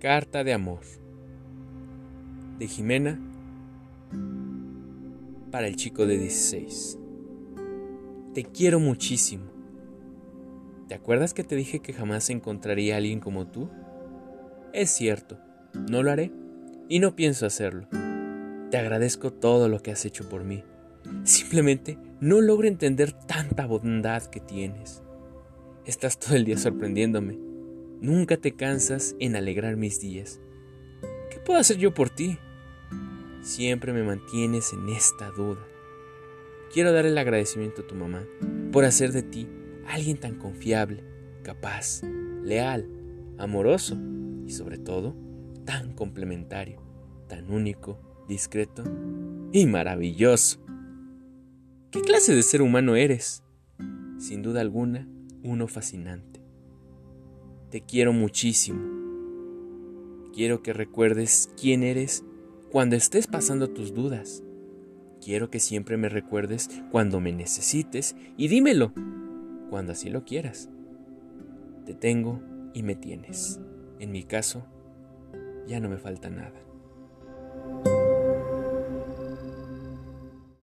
Carta de amor de Jimena para el chico de 16. Te quiero muchísimo. ¿Te acuerdas que te dije que jamás encontraría a alguien como tú? Es cierto, no lo haré y no pienso hacerlo. Te agradezco todo lo que has hecho por mí. Simplemente no logro entender tanta bondad que tienes. Estás todo el día sorprendiéndome Nunca te cansas en alegrar mis días. ¿Qué puedo hacer yo por ti? Siempre me mantienes en esta duda. Quiero dar el agradecimiento a tu mamá por hacer de ti alguien tan confiable, capaz, leal, amoroso y sobre todo tan complementario, tan único, discreto y maravilloso. ¿Qué clase de ser humano eres? Sin duda alguna, uno fascinante. Te quiero muchísimo. Quiero que recuerdes quién eres cuando estés pasando tus dudas. Quiero que siempre me recuerdes cuando me necesites y dímelo cuando así lo quieras. Te tengo y me tienes. En mi caso, ya no me falta nada.